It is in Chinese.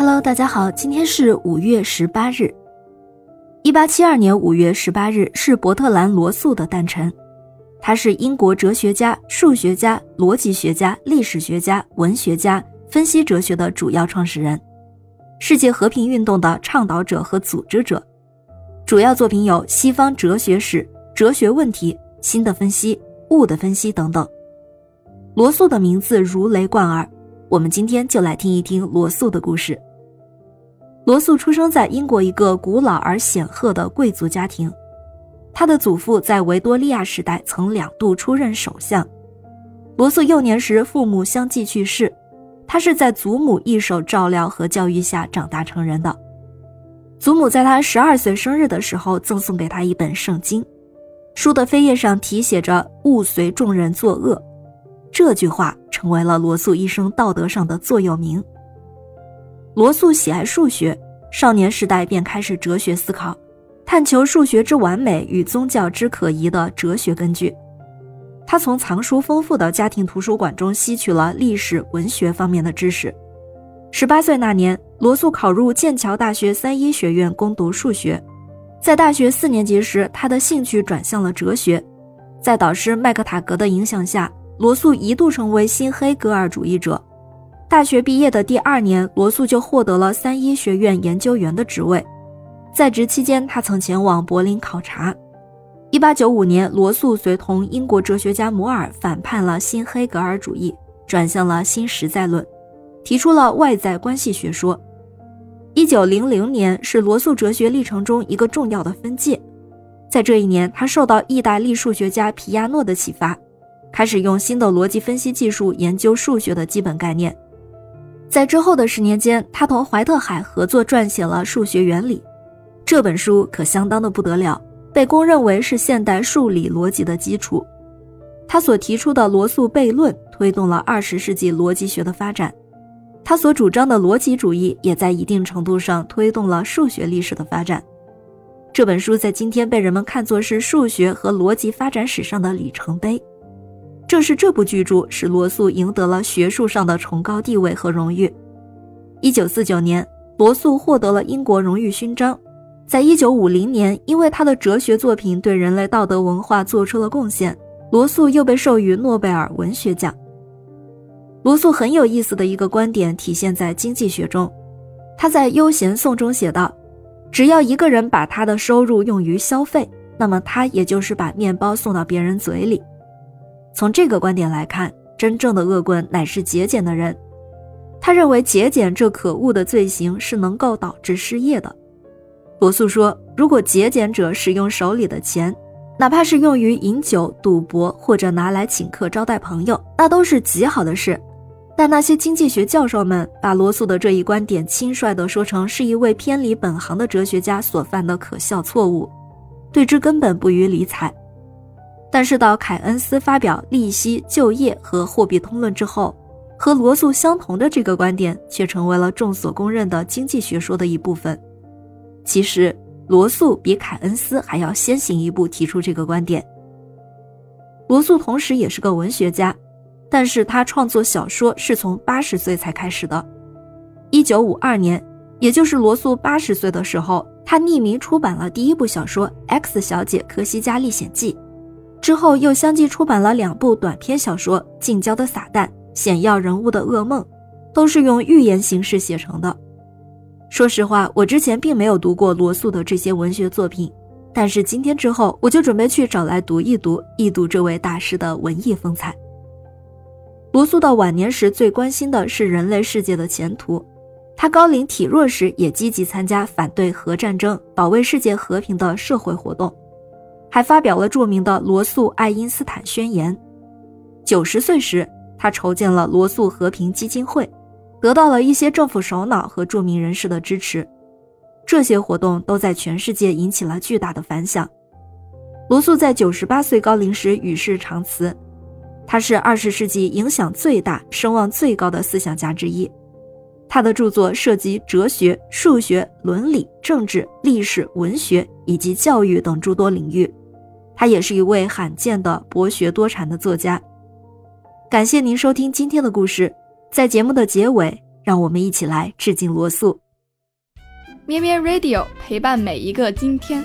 Hello，大家好，今天是五月十八日。一八七二年五月十八日是伯特兰·罗素的诞辰，他是英国哲学家、数学家、逻辑学家、历史学家、文学家，分析哲学的主要创始人，世界和平运动的倡导者和组织者。主要作品有《西方哲学史》《哲学问题》《新的分析》《物的分析》等等。罗素的名字如雷贯耳。我们今天就来听一听罗素的故事。罗素出生在英国一个古老而显赫的贵族家庭，他的祖父在维多利亚时代曾两度出任首相。罗素幼年时父母相继去世，他是在祖母一手照料和教育下长大成人的。祖母在他十二岁生日的时候赠送给他一本圣经，书的扉页上题写着“勿随众人作恶”，这句话。成为了罗素一生道德上的座右铭。罗素喜爱数学，少年时代便开始哲学思考，探求数学之完美与宗教之可疑的哲学根据。他从藏书丰富的家庭图书馆中吸取了历史、文学方面的知识。十八岁那年，罗素考入剑桥大学三一学院攻读数学。在大学四年级时，他的兴趣转向了哲学，在导师麦克塔格的影响下。罗素一度成为新黑格尔主义者。大学毕业的第二年，罗素就获得了三一学院研究员的职位。在职期间，他曾前往柏林考察。1895年，罗素随同英国哲学家摩尔反叛了新黑格尔主义，转向了新实在论，提出了外在关系学说。1900年是罗素哲学历程中一个重要的分界。在这一年，他受到意大利数学家皮亚诺的启发。开始用新的逻辑分析技术研究数学的基本概念。在之后的十年间，他同怀特海合作撰写了《数学原理》这本书，可相当的不得了，被公认为是现代数理逻辑的基础。他所提出的罗素悖论推动了二十世纪逻辑学的发展，他所主张的逻辑主义也在一定程度上推动了数学历史的发展。这本书在今天被人们看作是数学和逻辑发展史上的里程碑。正是这部巨著使罗素赢得了学术上的崇高地位和荣誉。一九四九年，罗素获得了英国荣誉勋章。在一九五零年，因为他的哲学作品对人类道德文化做出了贡献，罗素又被授予诺贝尔文学奖。罗素很有意思的一个观点体现在经济学中，他在《悠闲颂》中写道：“只要一个人把他的收入用于消费，那么他也就是把面包送到别人嘴里。”从这个观点来看，真正的恶棍乃是节俭的人。他认为节俭这可恶的罪行是能够导致失业的。罗素说，如果节俭者使用手里的钱，哪怕是用于饮酒、赌博，或者拿来请客招待朋友，那都是极好的事。但那些经济学教授们把罗素的这一观点轻率地说成是一位偏离本行的哲学家所犯的可笑错误，对之根本不予理睬。但是到凯恩斯发表利息、就业和货币通论之后，和罗素相同的这个观点却成为了众所公认的经济学说的一部分。其实，罗素比凯恩斯还要先行一步提出这个观点。罗素同时也是个文学家，但是他创作小说是从八十岁才开始的。一九五二年，也就是罗素八十岁的时候，他匿名出版了第一部小说《X 小姐科西嘉历险记》。之后又相继出版了两部短篇小说《近郊的撒旦》《显要人物的噩梦》，都是用寓言形式写成的。说实话，我之前并没有读过罗素的这些文学作品，但是今天之后，我就准备去找来读一读，一睹这位大师的文艺风采。罗素到晚年时最关心的是人类世界的前途，他高龄体弱时也积极参加反对核战争、保卫世界和平的社会活动。还发表了著名的罗素爱因斯坦宣言。九十岁时，他筹建了罗素和平基金会，得到了一些政府首脑和著名人士的支持。这些活动都在全世界引起了巨大的反响。罗素在九十八岁高龄时与世长辞。他是二十世纪影响最大、声望最高的思想家之一。他的著作涉及哲学、数学、伦理、政治、历史、文学以及教育等诸多领域。他也是一位罕见的博学多产的作家。感谢您收听今天的故事，在节目的结尾，让。我们一起来致敬罗素。咩咩 Radio 陪伴每一个今天。